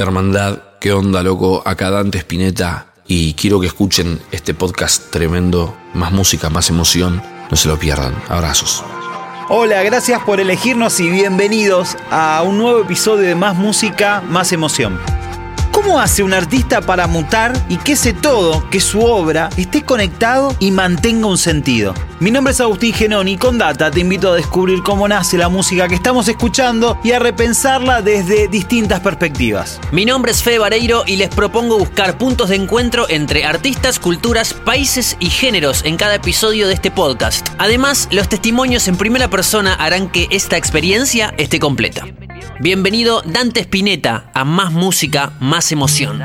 Hermandad, ¿qué onda, loco? Acá Dante Spinetta y quiero que escuchen este podcast tremendo. Más música, más emoción. No se lo pierdan. Abrazos. Hola, gracias por elegirnos y bienvenidos a un nuevo episodio de Más Música, Más Emoción. ¿Cómo hace un artista para mutar y que ese todo, que su obra, esté conectado y mantenga un sentido? Mi nombre es Agustín Genoni y con Data te invito a descubrir cómo nace la música que estamos escuchando y a repensarla desde distintas perspectivas. Mi nombre es Fede Vareiro y les propongo buscar puntos de encuentro entre artistas, culturas, países y géneros en cada episodio de este podcast. Además, los testimonios en primera persona harán que esta experiencia esté completa. Bienvenido Dante Spinetta a Más Música, Más Emoción.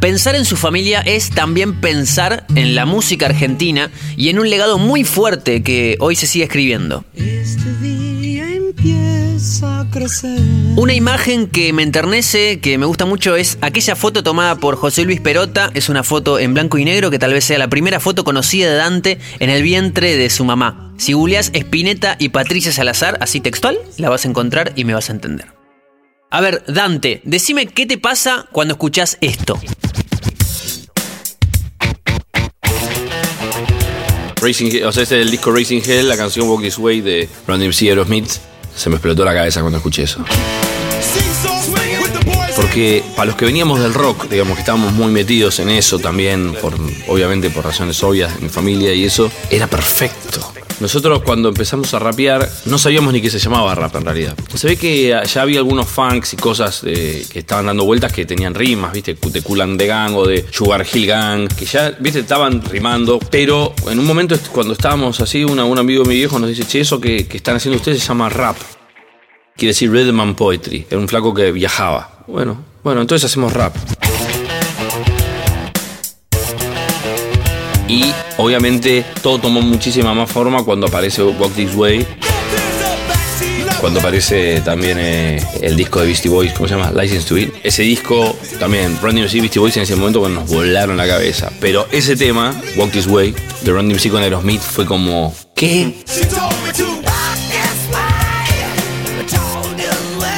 Pensar en su familia es también pensar en la música argentina y en un legado muy fuerte que hoy se sigue escribiendo. Una imagen que me enternece, que me gusta mucho, es aquella foto tomada por José Luis Perota. Es una foto en blanco y negro que tal vez sea la primera foto conocida de Dante en el vientre de su mamá. Si googleas Spinetta y Patricia Salazar, así textual, la vas a encontrar y me vas a entender. A ver, Dante, decime qué te pasa cuando escuchas esto. Racing, o sea, este es el disco Racing Hell, la canción Walk This Way de Randy MC. Se me explotó la cabeza cuando escuché eso. Porque para los que veníamos del rock, digamos que estábamos muy metidos en eso también, por, obviamente por razones obvias, mi familia y eso, era perfecto. Nosotros cuando empezamos a rapear no sabíamos ni qué se llamaba rap en realidad. Se ve que ya había algunos funks y cosas eh, que estaban dando vueltas que tenían rimas, ¿viste? De Kulan de Gang o de Sugar Hill Gang, que ya, ¿viste? Estaban rimando. Pero en un momento cuando estábamos así, un amigo de mi viejo nos dice, che, eso que, que están haciendo ustedes se llama rap. Quiere decir and poetry. Era un flaco que viajaba. Bueno, bueno, entonces hacemos rap. Y obviamente todo tomó muchísima más forma cuando aparece Walk This Way. Cuando aparece también eh, el disco de Beastie Boys, ¿cómo se llama? License to It. Ese disco también, Randy MC y Beastie Boys en ese momento cuando nos volaron la cabeza. Pero ese tema, Walk This Way, de Randy MC con Aerosmith, fue como, ¿qué?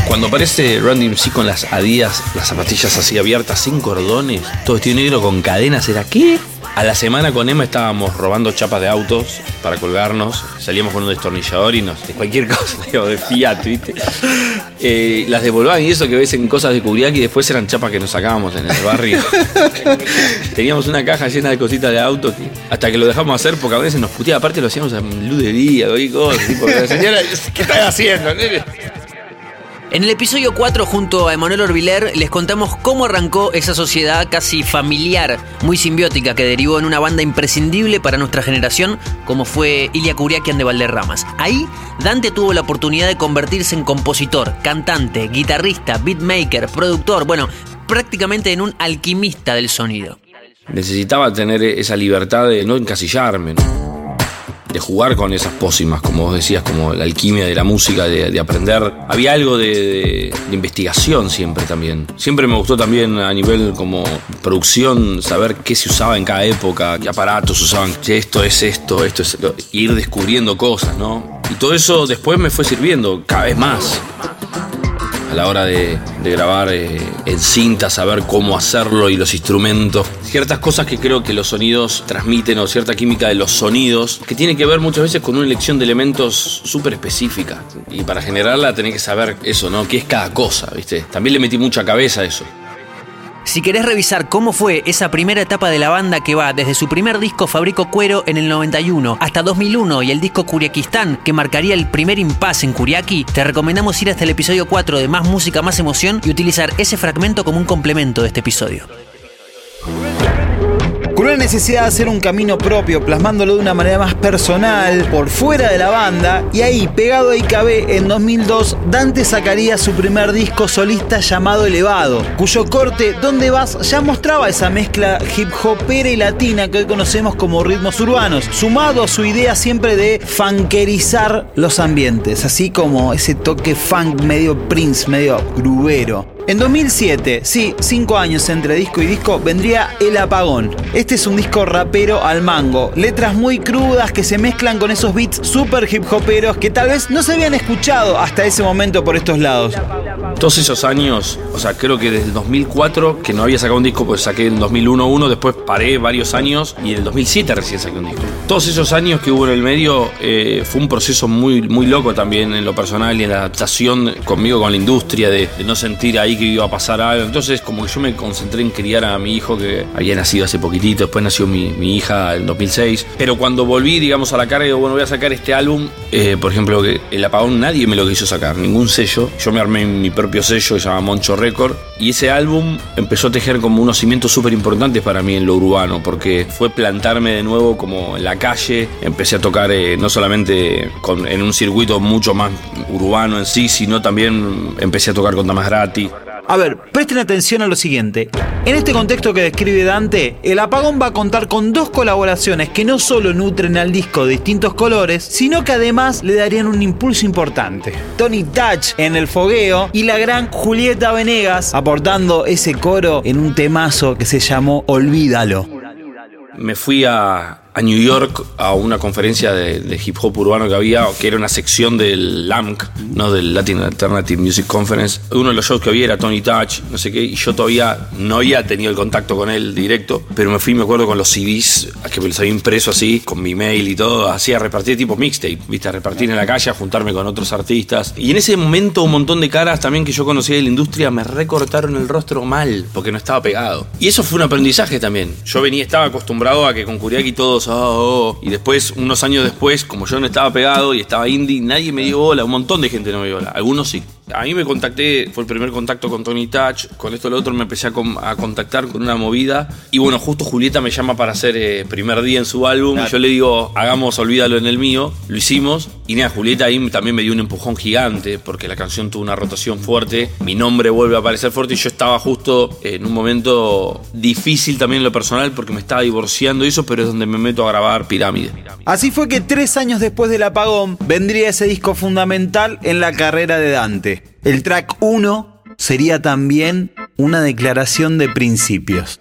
Cuando aparece Randy MC con las Adidas, las zapatillas así abiertas, sin cordones, todo vestido negro con cadenas, ¿era qué? A la semana con Emma estábamos robando chapas de autos para colgarnos. Salíamos con un destornillador y nos. de cualquier cosa, digo, de Fiat, ¿viste? Eh, las devolvaban y eso que ves en cosas de Kuriaki después eran chapas que nos sacábamos en el barrio. Teníamos una caja llena de cositas de autos hasta que lo dejamos hacer porque a veces nos puteaba. Aparte lo hacíamos en luz de día, y cosas. Tipo, la señora, ¿qué estás haciendo, nene? En el episodio 4, junto a Emanuel Orbiler, les contamos cómo arrancó esa sociedad casi familiar, muy simbiótica, que derivó en una banda imprescindible para nuestra generación, como fue Ilia Kuriakian de Valderramas. Ahí, Dante tuvo la oportunidad de convertirse en compositor, cantante, guitarrista, beatmaker, productor, bueno, prácticamente en un alquimista del sonido. Necesitaba tener esa libertad de no encasillarme, ¿no? De jugar con esas pócimas, como vos decías, como la alquimia de la música, de, aprender. Había algo de, investigación siempre también. Siempre me gustó también a nivel como producción saber qué se usaba en cada época, qué aparatos usaban, esto es esto, esto es... Ir descubriendo cosas, ¿no? Y todo eso después me fue sirviendo cada vez más a la hora de, grabar eh, en cinta, saber cómo hacerlo y los instrumentos. Ciertas cosas que creo que los sonidos transmiten o cierta química de los sonidos, que tiene que ver muchas veces con una elección de elementos súper específica. Y para generarla tenés que saber eso, ¿no? ¿Qué es cada cosa, viste? También le metí mucha cabeza a eso. Si querés revisar cómo fue esa primera etapa de la banda que va desde su primer disco Fabrico Cuero en el 91 hasta 2001 y el disco Curiaquistán que marcaría el primer impasse en Curiaqui, te recomendamos ir hasta el episodio 4 de Más Música, Más Emoción y utilizar ese fragmento como un complemento de este episodio. Una necesidad de hacer un camino propio, plasmándolo de una manera más personal, por fuera de la banda, y ahí, pegado a IKB, en 2002, Dante sacaría su primer disco solista llamado Elevado, cuyo corte ¿Dónde vas? ya mostraba esa mezcla hip hopera y latina que hoy conocemos como ritmos urbanos, sumado a su idea siempre de funkerizar los ambientes, así como ese toque funk medio Prince, medio grubero. En 2007, sí, cinco años entre disco y disco, vendría El Apagón. Este es un disco rapero al mango. Letras muy crudas que se mezclan con esos beats super hip hoperos que tal vez no se habían escuchado hasta ese momento por estos lados. Todos esos años, o sea, creo que desde el 2004, que no había sacado un disco, pues saqué en 2001 uno, después paré varios años y en el 2007 recién saqué un disco. Todos esos años que hubo en el medio eh, fue un proceso muy, muy loco también en lo personal y en la adaptación conmigo con la industria, de, no sentir ahí que iba a pasar algo. Entonces, como que yo me concentré en criar a mi hijo que había nacido hace poquitito, después nació mi, hija en 2006. Pero cuando volví, digamos, a la carga, digo, bueno, voy a sacar este álbum, eh, por ejemplo, que el apagón nadie me lo quiso sacar, ningún sello. Yo me armé mi propio sello que se llama Moncho Record. Y ese álbum empezó a tejer como unos cimientos súper importantes para mí en lo urbano, porque fue plantarme de nuevo como en la calle. Empecé a tocar eh, no solamente en un circuito mucho más urbano en sí, sino también empecé a tocar con Damas Gratis. A ver, presten atención a lo siguiente. En este contexto que describe Dante, el apagón va a contar con dos colaboraciones que no solo nutren al disco de distintos colores, sino que además le darían un impulso importante. Tony Touch en el fogueo y la gran Julieta Venegas aportando ese coro en un temazo que se llamó Olvídalo. Me fui a, a New York a una conferencia de, hip hop urbano que había, que era una sección del LAMC, ¿no? del Latin Alternative Music Conference. Uno de los shows que había era Tony Touch, no sé qué, y yo todavía no había tenido el contacto con él directo, pero me fui, me acuerdo, con los CDs, que me los había impreso así, con mi mail y todo, hacía repartir tipo mixtape, ¿viste? A repartir en la calle, a juntarme con otros artistas. Y en ese momento un montón de caras también que yo conocía de la industria me recortaron el rostro mal, porque no estaba pegado. Y eso fue un aprendizaje también. Yo venía, estaba acostumbrado a que con Kuriaki todos Oh. Y después, unos años después, como yo no estaba pegado y estaba indie, nadie me dio bola. Un montón de gente no me dio bola. Algunos sí. A mí me contacté, fue el primer contacto con Tony Touch. Con esto lo otro me empecé a, contactar con una movida. Y bueno, justo Julieta me llama para hacer eh, primer día en su álbum. Y yo le digo, hagamos Olvídalo en el mío. Lo hicimos. Y nada, Julieta ahí también me dio un empujón gigante porque la canción tuvo una rotación fuerte. Mi nombre vuelve a aparecer fuerte y yo estaba justo en un momento difícil también en lo personal porque me estaba divorciando y eso, pero es donde me meto a grabar Pirámide. Así fue que tres años después del apagón vendría ese disco fundamental en la carrera de Dante. El track 1 sería también una declaración de principios.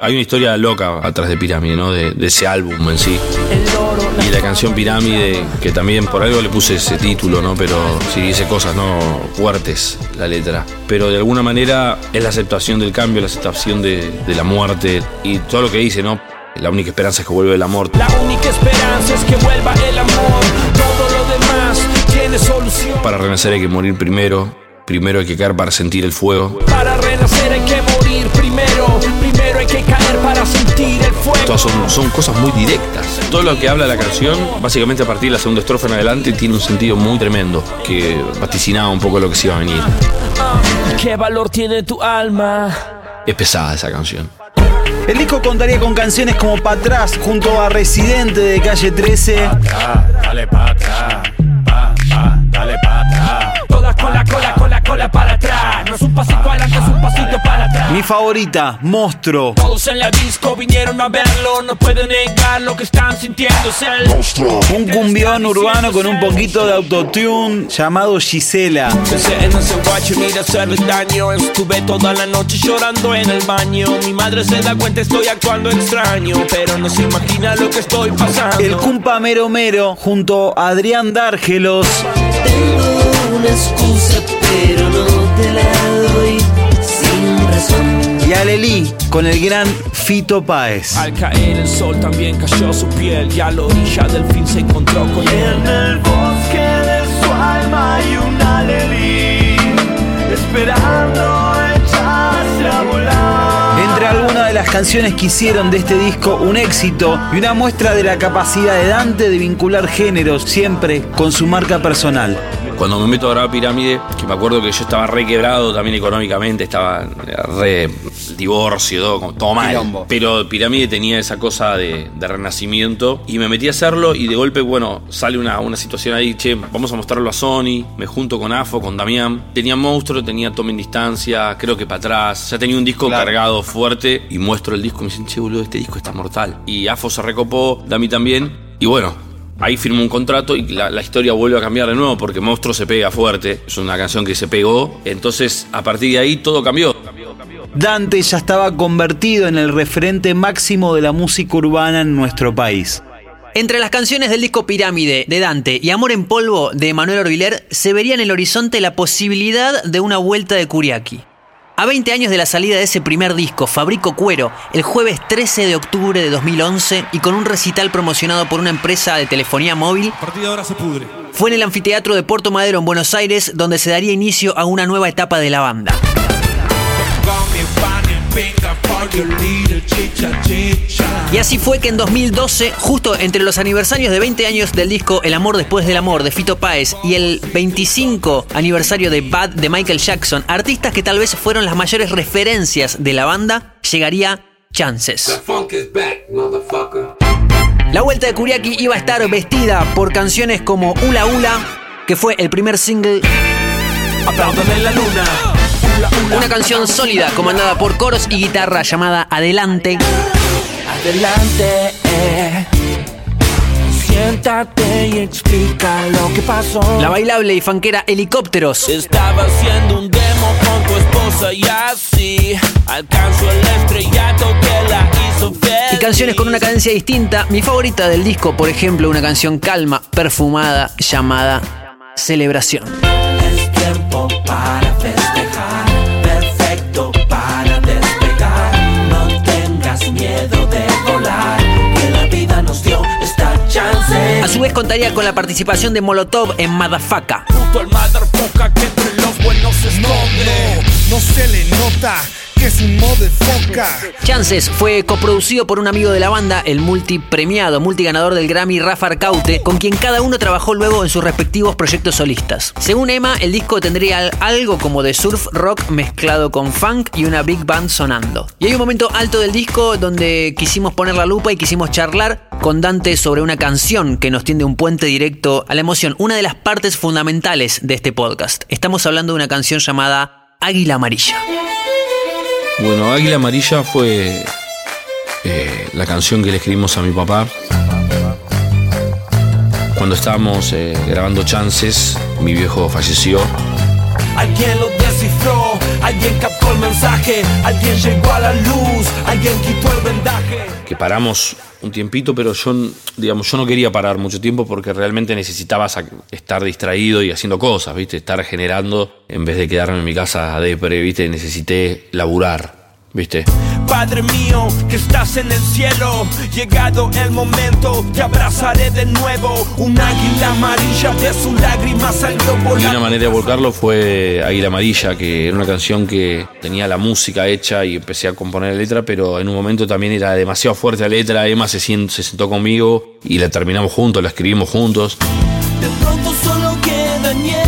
Hay una historia loca atrás de Pirámide, ¿no? De, ese álbum en sí. Y la canción Pirámide, que también por algo le puse ese título, ¿no? Pero sí dice cosas, ¿no? Fuertes la letra. Pero de alguna manera es la aceptación del cambio, la aceptación de, de la muerte y todo lo que dice, ¿no? La única esperanza es que vuelva el amor. La única esperanza es que vuelva el amor. Todo lo tiene solución. Para renacer hay que morir primero. Primero hay que caer para sentir el fuego. Para renacer hay que morir primero. Primero hay que caer para sentir el fuego. Todas son, son cosas muy directas. Todo lo que habla la canción, básicamente a partir de la segunda estrofa en adelante, tiene un sentido muy tremendo que vaticinaba un poco lo que se iba a venir. ¿Qué valor tiene tu alma? Es pesada esa canción. El disco contaría con canciones como Pa' atrás junto a Residente de Calle 13. dale pa' atrás, pa, pa, dale pa' atrás. Todas con la cola, con la cola para atrás. No es un pasito adelante, es un pasito para atrás. Mi favorita, Monstruo. Todos en la disco vinieron a verlo, no pueden negar lo que están sintiendo. Es el monstruo. Un cumbión urbano con un poquito de autotune llamado Gisela. Pensé en ese guacho y de hacerle daño. Estuve toda la noche llorando en el baño. Mi madre se da cuenta, estoy actuando extraño. Pero no se imagina lo que estoy pasando. El cumpa Mero Mero junto a Adrián Dárgelos. Tengo una excusa, pero no te la doy sin razón. Y Alelí con el gran Fito Páez. Al caer el sol también cayó su piel y a la orilla del fin se encontró con él. En el bosque de su alma hay un alelí esperando de las canciones que hicieron de este disco un éxito y una muestra de la capacidad de Dante de vincular géneros siempre con su marca personal. Cuando me meto a grabar Pirámide, que me acuerdo que yo estaba re quebrado también económicamente, estaba re divorcio, todo, todo mal. Quilombo. Pero Pirámide tenía esa cosa de, de renacimiento y me metí a hacerlo y de golpe, bueno, sale una, una situación ahí, che, vamos a mostrarlo a Sony, me junto con Afo, con Damián. Tenía Monstruo, tenía Tomen Distancia, creo que para atrás, ya tenía un disco cargado fuerte y muestro el disco y me dicen, che, boludo, este disco está mortal. Y Afo se recopó, Dami también, y bueno, Ahí firmó un contrato y la, la, historia vuelve a cambiar de nuevo porque Monstruo se pega fuerte. Es una canción que se pegó. Entonces, a partir de ahí, todo cambió. Dante ya estaba convertido en el referente máximo de la música urbana en nuestro país. Entre las canciones del disco Pirámide de Dante y Amor en Polvo de Manuel Orbiler se vería en el horizonte la posibilidad de una vuelta de Kuriaki. A 20 años de la salida de ese primer disco, Fabrico Cuero, el jueves 13 de octubre de 2011 y con un recital promocionado por una empresa de telefonía móvil, A partir de ahora se pudre. fue en el anfiteatro de Puerto Madero en Buenos Aires donde se daría inicio a una nueva etapa de la banda. Y así fue que en 2012, justo entre los aniversarios de 20 años del disco El amor después del amor de Fito Páez y el 25 aniversario de Bad de Michael Jackson, artistas que tal vez fueron las mayores referencias de la banda, llegaría Chances. La vuelta de Kuriaki iba a estar vestida por canciones como Ula Ula, que fue el primer single Apláudame la luna. Una canción sólida comandada por coros y guitarra llamada Adelante. Adelante, eh. Siéntate y explica lo que pasó. La bailable y fanquera Helicópteros. Estaba haciendo un demo con tu esposa y así alcanzo el estrellato que la hizo feliz. Y canciones con una cadencia distinta. Mi favorita del disco, por ejemplo, una canción calma, perfumada, llamada Celebración. Es tiempo para festejar, A su vez contaría con la participación de Molotov en Madafaka. Justo al motherfucker que entre los buenos se esconde. No se le nota Chances fue coproducido por un amigo de la banda, el multipremiado, multiganador del Grammy Rafa Arcaute, con quien cada uno trabajó luego en sus respectivos proyectos solistas. Según Emma, el disco tendría al- algo como de surf rock mezclado con funk y una big band sonando. Y hay un momento alto del disco donde quisimos poner la lupa y quisimos charlar con Dante sobre una canción que nos tiende un puente directo a la emoción, una de las partes fundamentales de este podcast. Estamos hablando de una canción llamada Águila Amarilla. Bueno, Águila Amarilla fue eh, la canción que le escribimos a mi papá. Cuando estábamos eh, grabando Chances, mi viejo falleció. Alguien lo descifró, alguien captó el mensaje, alguien llegó a la luz, alguien quitó el vendaje. que paramos un tiempito, pero yo, digamos, yo no quería parar mucho tiempo porque realmente necesitaba estar distraído y haciendo cosas, ¿viste? Estar generando en vez de quedarme en mi casa a depre, ¿viste? Necesité laburar, ¿viste? Padre mío, que estás en el cielo, llegado el momento, te abrazaré de nuevo. Un águila amarilla de su lágrima salió Y una manera de volcarlo fue Águila Amarilla, que era una canción que tenía la música hecha y empecé a componer la letra, pero en un momento también era demasiado fuerte la letra. Emma se, sentó conmigo y la terminamos juntos, la escribimos juntos. De pronto solo queda.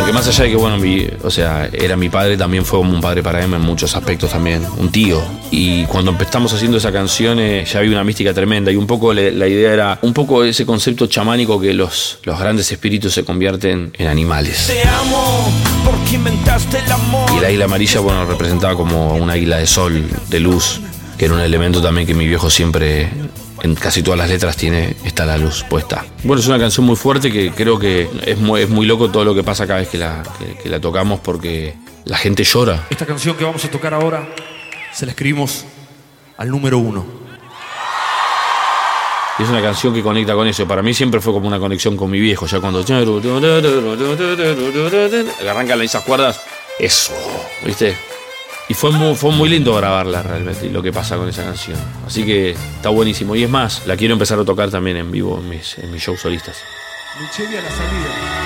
Porque más allá de que, bueno, mi, o sea, era mi padre, también fue como un padre para Emma en muchos aspectos también, un tío. Y cuando empezamos haciendo esa canción eh, ya había una mística tremenda y un poco le- la idea era, un poco ese concepto chamánico que los, los grandes espíritus se convierten en animales. Te amo porque inventaste el amor. Y el águila amarilla, bueno, representaba como un águila de sol, de luz, que era un elemento también que mi viejo siempre, en casi todas las letras, tiene, está la luz puesta. Bueno, es una canción muy fuerte que creo que es muy, es muy loco todo lo que pasa cada vez que la, que- que la tocamos porque la gente llora. Esta canción que vamos a tocar ahora se la escribimos al número uno. Y es una canción que conecta con eso. Para mí siempre fue como una conexión con mi viejo. Ya cuando arrancan esas cuerdas, eso, ¿viste? Y fue muy, fue muy lindo grabarla realmente, lo que pasa con esa canción. Así que está buenísimo. Y es más, la quiero empezar a tocar también en vivo en mis, en mis shows solistas.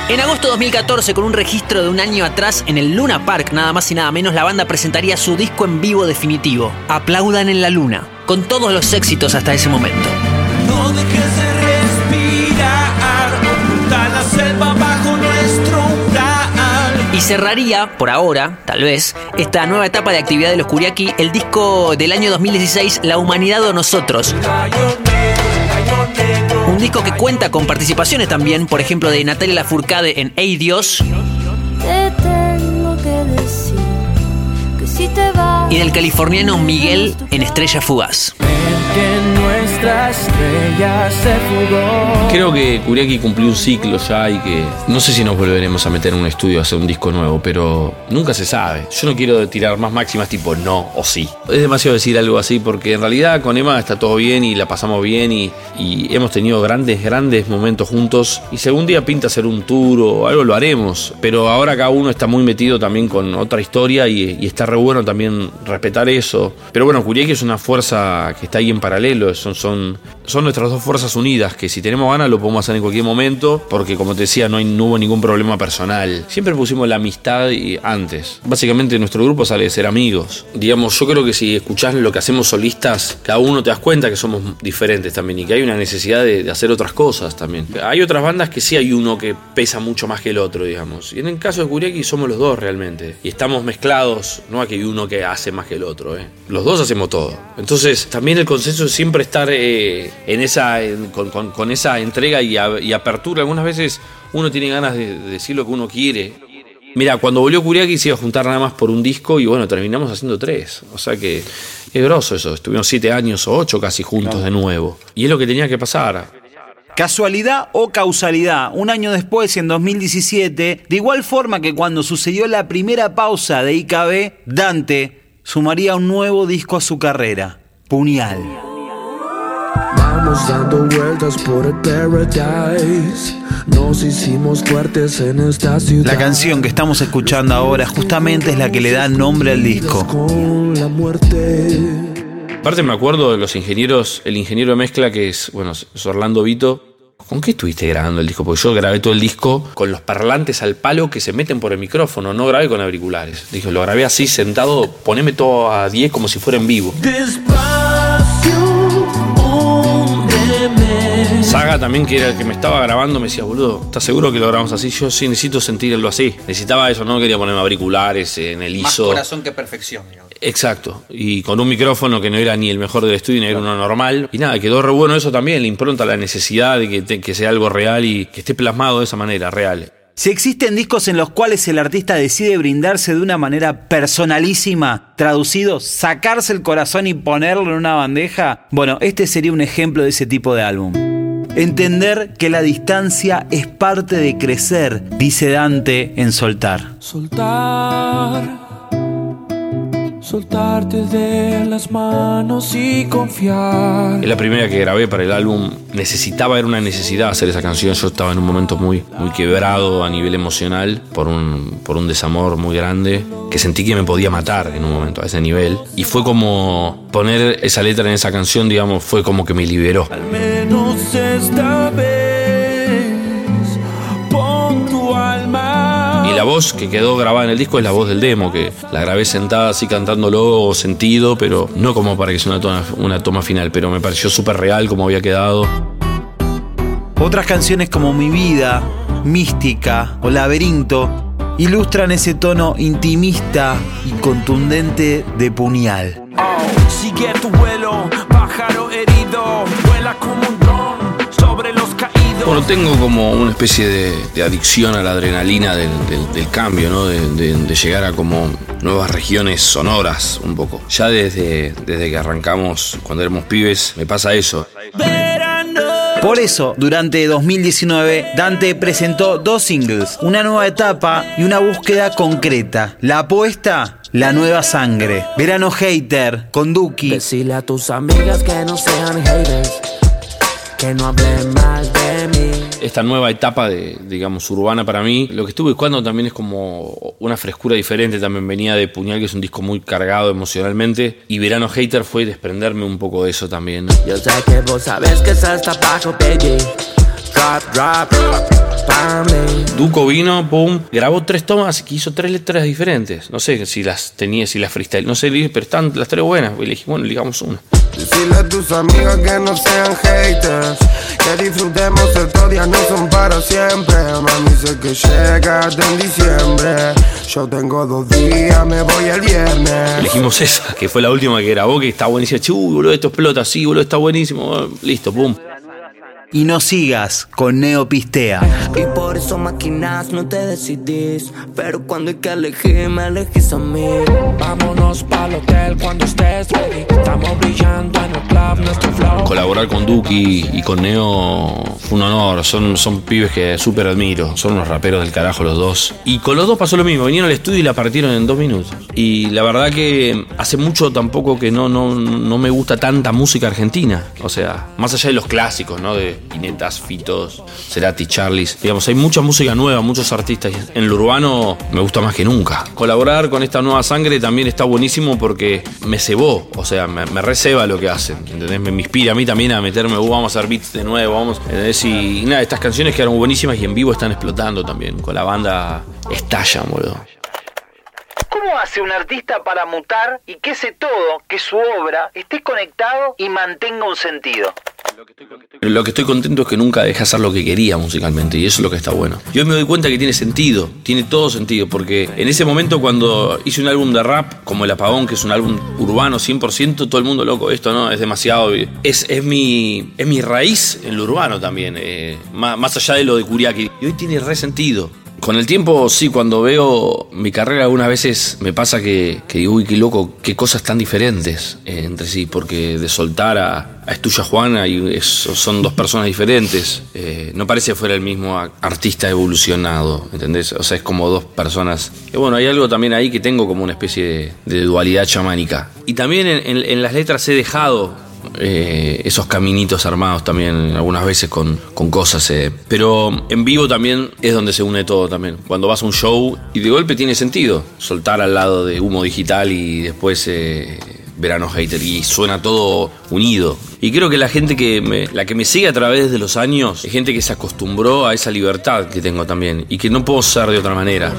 En agosto de 2014, con un registro de un año atrás, en el Luna Park, nada más y nada menos, la banda presentaría su disco en vivo definitivo, Aplaudan en la Luna, con todos los éxitos hasta ese momento. No dejes de respirar, oculta la selva. Y cerraría, por ahora, tal vez, esta nueva etapa de actividad de los Kuriaki, el disco del año 2016, La Humanidad o Nosotros. Un disco que cuenta con participaciones también, por ejemplo, de Natalia Lafourcade en Hey Dios y del californiano Miguel en Estrella Fugaz. Que nuestra estrella se fugó. Creo que Kuriaki cumplió un ciclo ya y que no sé si nos volveremos a meter en un estudio a hacer un disco nuevo, pero nunca se sabe. Yo no quiero tirar más máximas tipo no o sí. Es demasiado decir algo así porque en realidad con Emma está todo bien y la pasamos bien y, hemos tenido grandes, grandes momentos juntos y si algún día pinta hacer un tour o algo lo haremos. Pero ahora cada uno está muy metido también con otra historia y, y está re bueno también respetar eso. Pero bueno, Kuriaki es una fuerza que está ahí en paralelo, son, son, son nuestras dos fuerzas unidas, que si tenemos ganas lo podemos hacer en cualquier momento, porque como te decía, no, hay, no hubo ningún problema personal. Siempre pusimos la amistad y antes. Básicamente nuestro grupo sale de ser amigos. Digamos, yo creo que si escuchás lo que hacemos solistas, cada uno te das cuenta que somos diferentes también y que hay una necesidad de, de hacer otras cosas también. Hay otras bandas que sí hay uno que pesa mucho más que el otro, digamos. Y en el caso de Kuriaki somos los dos realmente. Y estamos mezclados, no hay uno que hace más que el otro. ¿eh? Los dos hacemos todo. Entonces también el consenso es siempre estar eh, en esa, en- con, con- con esa entrega y, a- y apertura. Algunas veces uno tiene ganas de, de decir lo que uno quiere. Mira, cuando volvió Kuriaki se iba a juntar nada más por un disco y bueno, terminamos haciendo tres. O sea que es grosso eso. Estuvimos siete años o ocho casi juntos de nuevo. Y es lo que tenía que pasar. Casualidad o causalidad, un año después, en 2017, de igual forma que cuando sucedió la primera pausa de IKB, Dante sumaría un nuevo disco a su carrera, Puñal. Vamos dando vueltas por el paradise. Nos hicimos fuertes en esta ciudad. La canción que estamos escuchando ahora justamente es la que le da nombre al disco. Con la muerte. Aparte me acuerdo de los ingenieros, el ingeniero de mezcla que es, bueno, es Orlando Vito. ¿Con qué estuviste grabando el disco? Porque yo grabé todo el disco con los parlantes al palo que se meten por el micrófono, no grabé con auriculares. Dije, lo grabé así, sentado, poneme todo a 10 como si fuera en vivo. Saga también, que era el que me estaba grabando, me decía, boludo, ¿estás seguro que lo grabamos así? Yo sí necesito sentirlo así. Necesitaba eso, no quería ponerme auriculares en el ISO. que perfección. Exacto, y con un micrófono que no era ni el mejor del estudio ni era uno normal. Y nada, quedó re bueno eso también, le impronta la necesidad de que, te- que sea algo real y que esté plasmado de esa manera, real. Si existen discos en los cuales el artista decide brindarse de una manera personalísima, traducido, sacarse el corazón y ponerlo en una bandeja, bueno, este sería un ejemplo de ese tipo de álbum. Entender que la distancia es parte de crecer, dice Dante en Soltar. Soltar, soltarte de las manos y confiar. Es la primera que grabé para el álbum. Necesitaba, era una necesidad hacer esa canción. Yo estaba en un momento muy, muy quebrado a nivel emocional por un, por un desamor muy grande que sentí que me podía matar en un momento a ese nivel. Y fue como poner esa letra en esa canción, digamos, fue como que me liberó. Al menos esta vez, la voz que quedó grabada en el disco es la voz del demo, que la grabé sentada así cantándolo sentido, pero no como para que sea una toma, una toma final, pero me pareció súper real como había quedado. Otras canciones como Mi vida, Mística o Laberinto ilustran ese tono intimista y contundente de puñal. Oh, sigue tu vuelo, pájaro herido, vuela como Bueno, tengo como una especie de, de adicción a la adrenalina del, del- del cambio, ¿no? De, de- de llegar a como nuevas regiones sonoras, un poco. Ya desde, desde que arrancamos, cuando éramos pibes, me pasa eso. Por eso, durante 2019, Dante presentó dos singles, una nueva etapa y una búsqueda concreta. La apuesta, la nueva sangre. Verano Hater, con Duki. Decirle a tus amigas que no sean haters. Que no hablen mal de. Esta nueva etapa de, digamos, urbana para mí, lo que estuve buscando también es como una frescura diferente. También venía de Puñal, que es un disco muy cargado emocionalmente. Y Verano Hater fue desprenderme un poco de eso también. Yo sé que vos sabes que. Drop, drop, mí. Duco vino, pum, grabó tres tomas y hizo tres letras diferentes. No sé si las tenía, si las freestyle, no sé, pero están las tres buenas. Y le dije, bueno, eligamos una. Decirle a tus amigas que no sean haters Que disfrutemos estos días no son para siempre Mami sé que llegas en diciembre Yo tengo dos días, me voy el viernes Elegimos esa, que fue la última que grabó, que está buenísima. Chu, boludo, esto explota, sí, boludo, está buenísimo. Listo, pum. Y no sigas con Neopistea. Y por eso maquinas no te decidís Pero cuando hay que elegir me elegís a mí Vámonos pa'l hotel cuando estés ready. Estamos brillando en el club, nuestro flow. Colaborar con Duki y con Neo fue un honor. Son, son pibes que súper admiro. Son unos raperos del carajo los dos. Y con los dos pasó lo mismo. Vinieron al estudio y la partieron en dos minutos. Y la verdad que hace mucho tampoco que no, no, no me gusta tanta música argentina. O sea, más allá de los clásicos, ¿no? De Pinetas, Fitos, Cerati, Charlies. Digamos, hay mucha música nueva, muchos artistas. En lo urbano me gusta más que nunca. Colaborar con esta nueva sangre también está buenísimo porque me cebó. O sea, me, me receba lo que hacen. ¿Entendés? Me, inspira a mí también a meterme, "Uh, vamos a hacer beats de nuevo, vamos. y nada, estas canciones quedaron buenísimas y en vivo están explotando también. Con la banda estallan, boludo. ¿Cómo hace un artista para mutar y que ese todo, que su obra, esté conectado y mantenga un sentido? Lo que estoy contento es que nunca dejé hacer lo que quería musicalmente y eso es lo que está bueno. Yo me doy cuenta que tiene sentido, tiene todo sentido, porque en ese momento cuando hice un álbum de rap como El Apagón, que es un álbum urbano 100%, todo el mundo loco, esto no, es demasiado... Es, es, mi, es mi raíz en lo urbano también, eh, más, más allá de lo de Kuriaki. Y hoy tiene re sentido. Con el tiempo, sí, cuando veo mi carrera algunas veces me pasa que, digo, uy, qué loco, qué cosas tan diferentes eh, entre sí, porque de soltar a, a Estuya Juana y son dos personas diferentes. Eh, no parece que fuera el mismo artista evolucionado, ¿entendés? O sea, es como dos personas. Bueno, hay algo también ahí que tengo como una especie de, dualidad chamánica. Y también en las letras he dejado eh, esos caminitos armados también algunas veces con, con cosas. eh. Pero en vivo también es donde se une todo también. Cuando vas a un show y de golpe tiene sentido soltar al lado de humo digital y después eh, verano hater y suena todo unido. Y creo que la gente que me, la que me sigue a través de los años es gente que se acostumbró a esa libertad que tengo también y que no puedo ser de otra manera.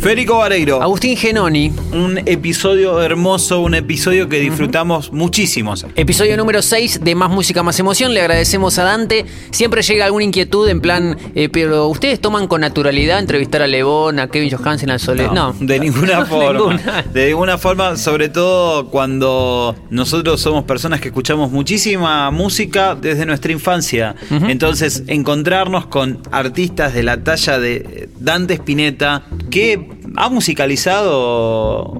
Federico Vareiro. Agustín Genoni, Un episodio hermoso, un episodio que disfrutamos muchísimos. episodio número 6 de Más Música, Más Emoción. Le agradecemos a Dante. Siempre llega alguna inquietud en plan, eh, pero ¿ustedes toman con naturalidad entrevistar a Lebón, a Kevin Johansen, al Sole? No, de ninguna No, forma. ninguna. De ninguna forma, sobre todo cuando nosotros somos personas que escuchamos muchísima música desde nuestra infancia. Entonces, encontrarnos con artistas de la talla de Dante Spinetta, que ha musicalizado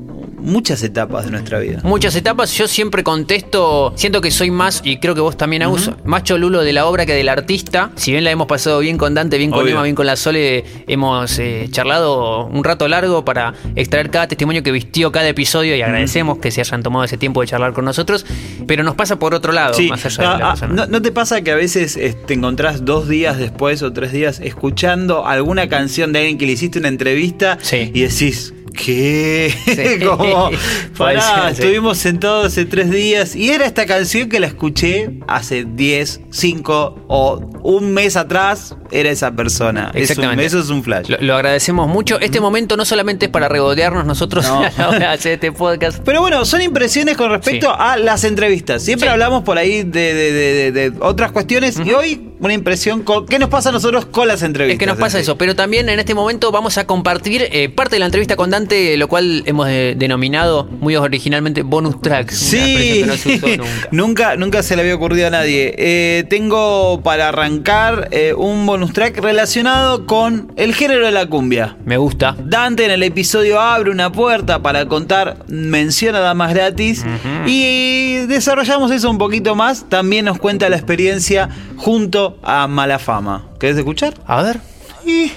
muchas etapas de nuestra vida. Muchas etapas, yo siempre contesto, siento que soy más, y creo que vos también, Agus, más cholulo de la obra que del artista. Si bien la hemos pasado bien con Dante, bien con Obvio. Emma, bien con la Sole, hemos eh, charlado un rato largo para extraer cada testimonio que vistió cada episodio y agradecemos que se hayan tomado ese tiempo de charlar con nosotros, pero nos pasa por otro lado, Sí, más allá de la ah, persona. ¿no, no te pasa que a veces eh, te encontrás dos días después o tres días escuchando alguna canción de alguien que le hiciste una entrevista Sí. y decís, ¿qué? Sí. Como, pará, estuvimos sentados hace tres días y era esta canción que la escuché hace 10, 5 o un mes atrás, era esa persona. Es un- Exactamente. eso es un flash. Lo, lo agradecemos mucho. Este momento no solamente es para regodearnos nosotros No. a la hora de hacer este podcast. Pero bueno, son impresiones con respecto Sí. a las entrevistas. Siempre Sí. hablamos por ahí de, de- de- de- de otras cuestiones y hoy una impresión con qué nos pasa a nosotros con las entrevistas. Es que nos pasa eso, pero también en este momento vamos a compartir eh, parte de la entrevista con Dante, lo cual hemos eh, denominado muy originalmente bonus expresión Sí, que no se usó nunca. nunca, nunca se le había ocurrido a nadie. Eh, tengo para arrancar eh, un bonus track relacionado con el género de la cumbia. Me gusta. Dante en el episodio abre una puerta para contar, menciona damas gratis y desarrollamos eso un poquito más. También nos cuenta la experiencia junto a Malafama. ¿Querés escuchar? A ver. Y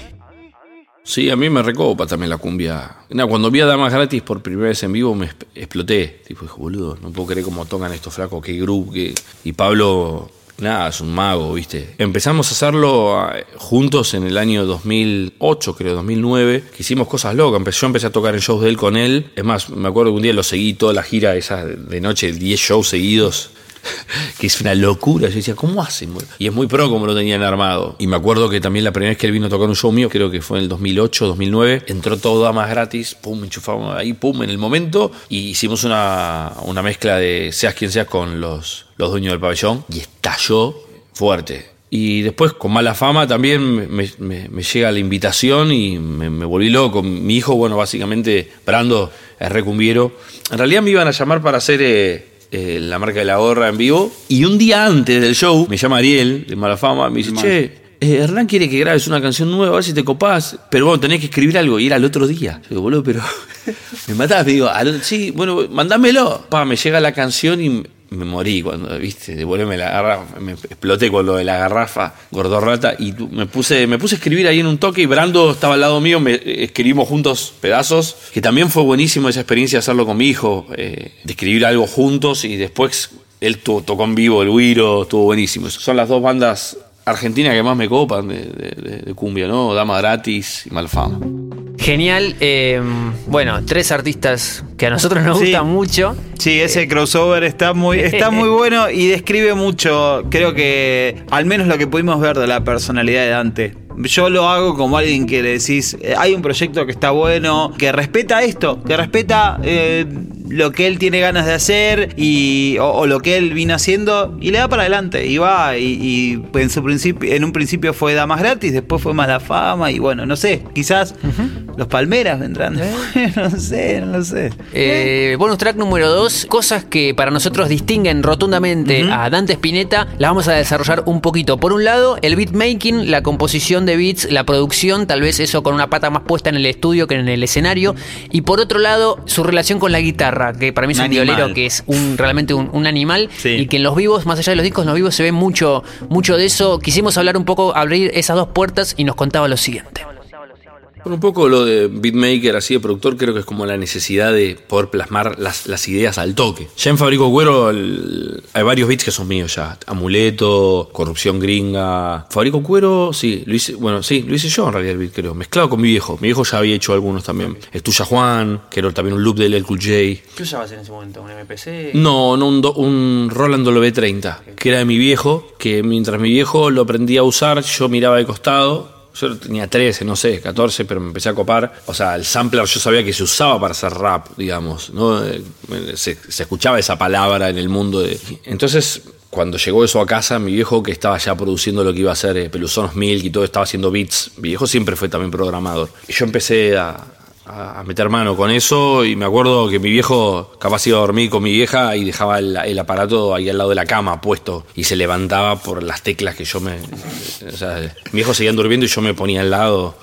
Sí, a mí me recopa también la cumbia. Nada, cuando vi a Damas Gratis por primera vez en vivo me exploté. Tipo, dije, boludo, no puedo creer cómo tocan estos flacos, qué grupo, qué... Y Pablo, nada, es un mago, ¿viste? Empezamos a hacerlo ah, juntos en el año 2008, creo, 2009, que hicimos cosas locas. Yo empecé a tocar en shows de él con él. Es más, me acuerdo que un día lo seguí toda la gira esa de noche, 10 shows seguidos. que es una locura. Yo decía, ¿cómo hacen? Y es muy pro como lo tenían armado. Y me acuerdo que también la primera vez que él vino a tocar un show mío, creo que fue en el 2008, 2009, entró todo a más gratis, pum, enchufamos ahí, pum, en el momento, y hicimos una, una mezcla de Seas quien seas con los, los dueños del pabellón, y estalló fuerte. Y después, con mala fama, también me, me- me llega la invitación y me, me volví loco. Mi hijo, bueno, básicamente, Brando, es recumbiero. En realidad me iban a llamar para hacer eh, eh, la marca de la gorra en vivo. Y un día antes del show, me llama Ariel, de mala fama, me dice, che, eh, Hernán quiere que grabes una canción nueva, a ver si te copás. Pero bueno, tenés que escribir algo. Y era el otro día. Yo digo, boludo, pero me matás. Me digo, "Al otro- sí, bueno, mandámelo. Pa, me llega la canción y me morí cuando, viste, devolveme la garrafa. Me exploté con lo de la garrafa, gordorrata. Y me puse, me puse a escribir ahí en un toque. Y Brando estaba al lado mío. Me, eh, escribimos juntos pedazos. Que también fue buenísimo esa experiencia de hacerlo con mi hijo. eh, de escribir algo juntos y después él to- tocó en vivo el Wiro. Estuvo buenísimo. Son las dos bandas argentinas que más me copan de cumbia, ¿no? Dama Gratis y Malfama. Genial. eh, bueno, tres artistas que a nosotros nos Sí. gustan mucho. Sí, ese crossover está muy, está muy bueno y describe mucho, creo que al menos lo que pudimos ver de la personalidad de Dante. Yo lo hago como alguien que le decís, eh, hay un proyecto que está bueno, que respeta esto, que respeta eh, lo que él tiene ganas de hacer y, o, o lo que él vino haciendo y le da para adelante y va y, y en su principio, en un principio fue Damas Gratis, después fue más la fama y bueno, no sé, quizás los Palmeras vendrán no sé, no lo sé. Eh, bonus track número 2, cosas que para nosotros distinguen rotundamente a Dante Spinetta, las vamos a desarrollar un poquito. Por un lado, el beatmaking, la composición de beats, la producción, tal vez eso con una pata más puesta en el estudio que en el escenario. Y por otro lado, su relación con la guitarra, que para mí es Un violero que es un realmente un, un animal Sí. y que en los vivos, más allá de los discos, en los vivos se ve mucho, mucho de eso. Quisimos hablar un poco, abrir esas dos puertas y nos contaba lo siguiente. Bueno, un poco lo de beatmaker, así de productor, creo que es como la necesidad de poder plasmar las, las ideas al toque. Ya en Fabrico Cuero el- hay varios beats que son míos ya. Amuleto, Corrupción Gringa. Fabrico Cuero, sí, lo hice, bueno, sí, lo hice yo en realidad el beat, creo. Mezclado con mi viejo. Mi viejo ya había hecho algunos también. Es tuya Juan, que era también un loop de LL Cool J. ¿Qué usabas en ese momento? ¿Un MPC? No, no, un, do- un Roland W30, que era de mi viejo, que mientras mi viejo lo aprendía a usar, yo miraba de costado. Yo tenía 13, no sé, 14, pero me empecé a copar. O sea, el sampler yo sabía que se usaba para hacer rap, digamos, ¿no? Eh, Se, escuchaba esa palabra en el mundo. De... Entonces, cuando llegó eso a casa, mi viejo, que estaba ya produciendo lo que iba a hacer eh, Pelusonos Milk y todo, estaba haciendo beats. Mi viejo siempre fue también programador. Y yo empecé a, a, meter mano con eso. Y me acuerdo que mi viejo capaz iba a dormir con mi vieja y dejaba el, el aparato ahí al lado de la cama puesto y se levantaba por las teclas que yo me... O sea, mi viejo seguía durmiendo y yo me ponía al lado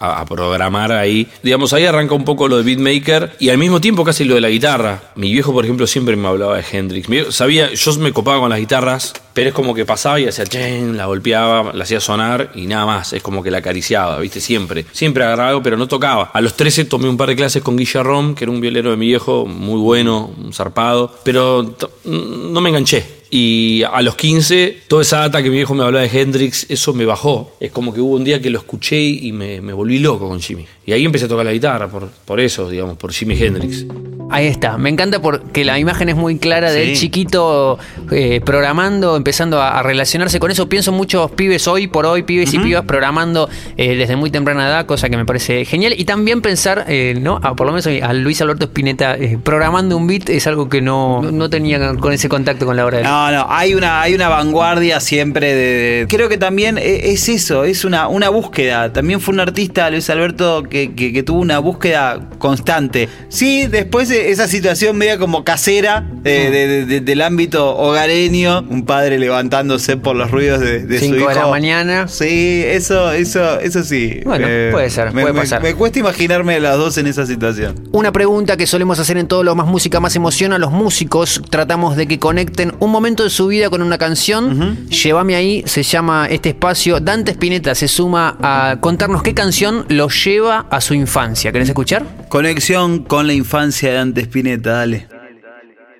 a, programar ahí. Digamos, ahí arranca un poco lo de beatmaker y al mismo tiempo casi lo de la guitarra. Mi viejo, por ejemplo, siempre me hablaba de Hendrix. Sabía, yo me copaba con las guitarras, pero es como que pasaba y hacía chen, la golpeaba, la hacía sonar y nada más. Es como que la acariciaba, ¿viste? Siempre. Siempre agarraba algo, pero no tocaba. A los 13 tomé un par de clases con Guillermo, que era un violero de mi viejo, muy bueno, un zarpado, pero no me enganché. Y a los 15, toda esa data que mi viejo me hablaba de Hendrix, eso me bajó. Es como que hubo un día que lo escuché y me, me volví loco con Jimmy. Y ahí empecé a tocar la guitarra, por, por eso, digamos, por Jimi Hendrix. Ahí está, me encanta porque la imagen es muy clara de Sí. él chiquito eh, programando, empezando a, a relacionarse con eso. Pienso en muchos pibes hoy por hoy, pibes y pibas programando eh, desde muy temprana edad, cosa que me parece genial. Y también pensar, eh, ¿no? A, por lo menos a Luis Alberto Spinetta eh, programando un beat es algo que no, no, tenía con ese contacto con la obra de él. No, no, hay una, hay una vanguardia siempre de, de- Creo que también e- es eso, es una, una búsqueda. También fue un artista, Luis Alberto, que, que- que tuvo una búsqueda constante. Sí, después de esa situación media como casera de- de- de- de- del ámbito hogareño, un padre levantándose por los ruidos de, de su Cinco hijo. de la mañana. Sí, eso, eso, eso sí. Eh, Bueno, puede ser, me, puede me- pasar. me cuesta imaginarme a los dos en esa situación. Una pregunta que solemos hacer en todo lo más música más emociona a los músicos. Tratamos de que conecten un momento de su vida con una canción. Llévame ahí, se llama este espacio. Dante Spinetta se suma a contarnos qué canción lo lleva a su infancia. ¿Querés escuchar? Conexión con la infancia de Dante Spinetta, dale.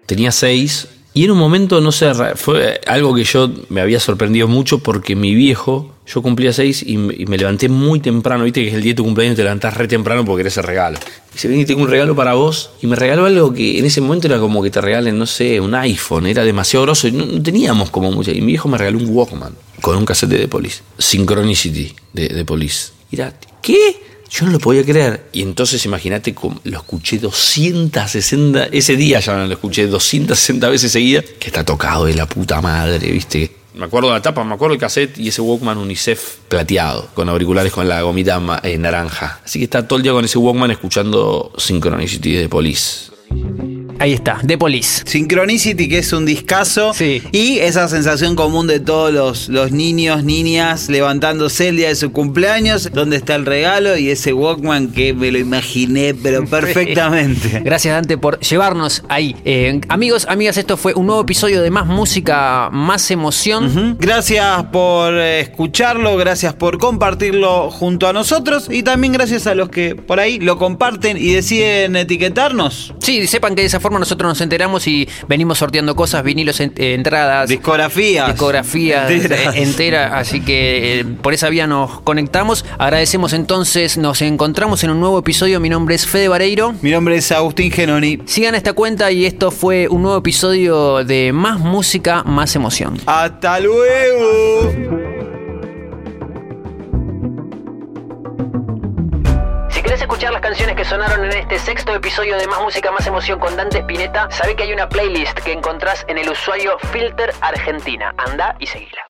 Tenía seis y en un momento, no sé, fue algo que yo me había sorprendido mucho porque mi viejo, yo cumplía seis y, me- levanté muy temprano, viste que es el día de tu cumpleaños te levantás re temprano porque querés el regalo. Y dice, vení, tengo un regalo para vos. Y me regaló algo que en ese momento era como que te regalen, no sé, un iPhone, era demasiado grosso y no, teníamos como mucho. Y mi viejo me regaló un Walkman con un cassette de The Police, Synchronicity de, de Police. Era, ¿qué? Yo no lo podía creer. Y entonces imagínate, lo escuché 260, ese día ya lo escuché 260 veces seguidas, que está tocado de la puta madre, ¿viste? Me acuerdo de la tapa, me acuerdo el cassette y ese Walkman UNICEF plateado, con auriculares con la gomita eh, naranja. Así que está todo el día con ese Walkman escuchando Synchronicity de Police. Ahí está, The Police. Synchronicity, que es un discazo. Sí. Y esa sensación común de todos los, los niños, niñas levantándose el día de su cumpleaños, donde está el regalo y ese Walkman que me lo imaginé, pero perfectamente. Gracias Dante por llevarnos ahí. Eh, amigos, amigas, esto fue un nuevo episodio de Más Música, Más Emoción. Gracias por eh, escucharlo, gracias por compartirlo junto a nosotros y también gracias a los que por ahí lo comparten y deciden etiquetarnos. Sí, sepan que de esa forma nosotros nos enteramos y venimos sorteando cosas, vinilos, en- eh, entradas. Discografías. discografías Enteras. eh, entera, así que eh, por esa vía nos conectamos. Agradecemos entonces, nos encontramos en un nuevo episodio. Mi nombre es Fede Vareiro. Mi nombre es Agustín Genoni. Sigan esta cuenta y esto fue un nuevo episodio de Más Música, Más Emoción. Hasta luego. Escuchar las canciones que sonaron en este sexto episodio de Más Música, Más Emoción con Dante Spinetta, sabe que hay una playlist que encontrás en el usuario Filter Argentina. Anda y seguila.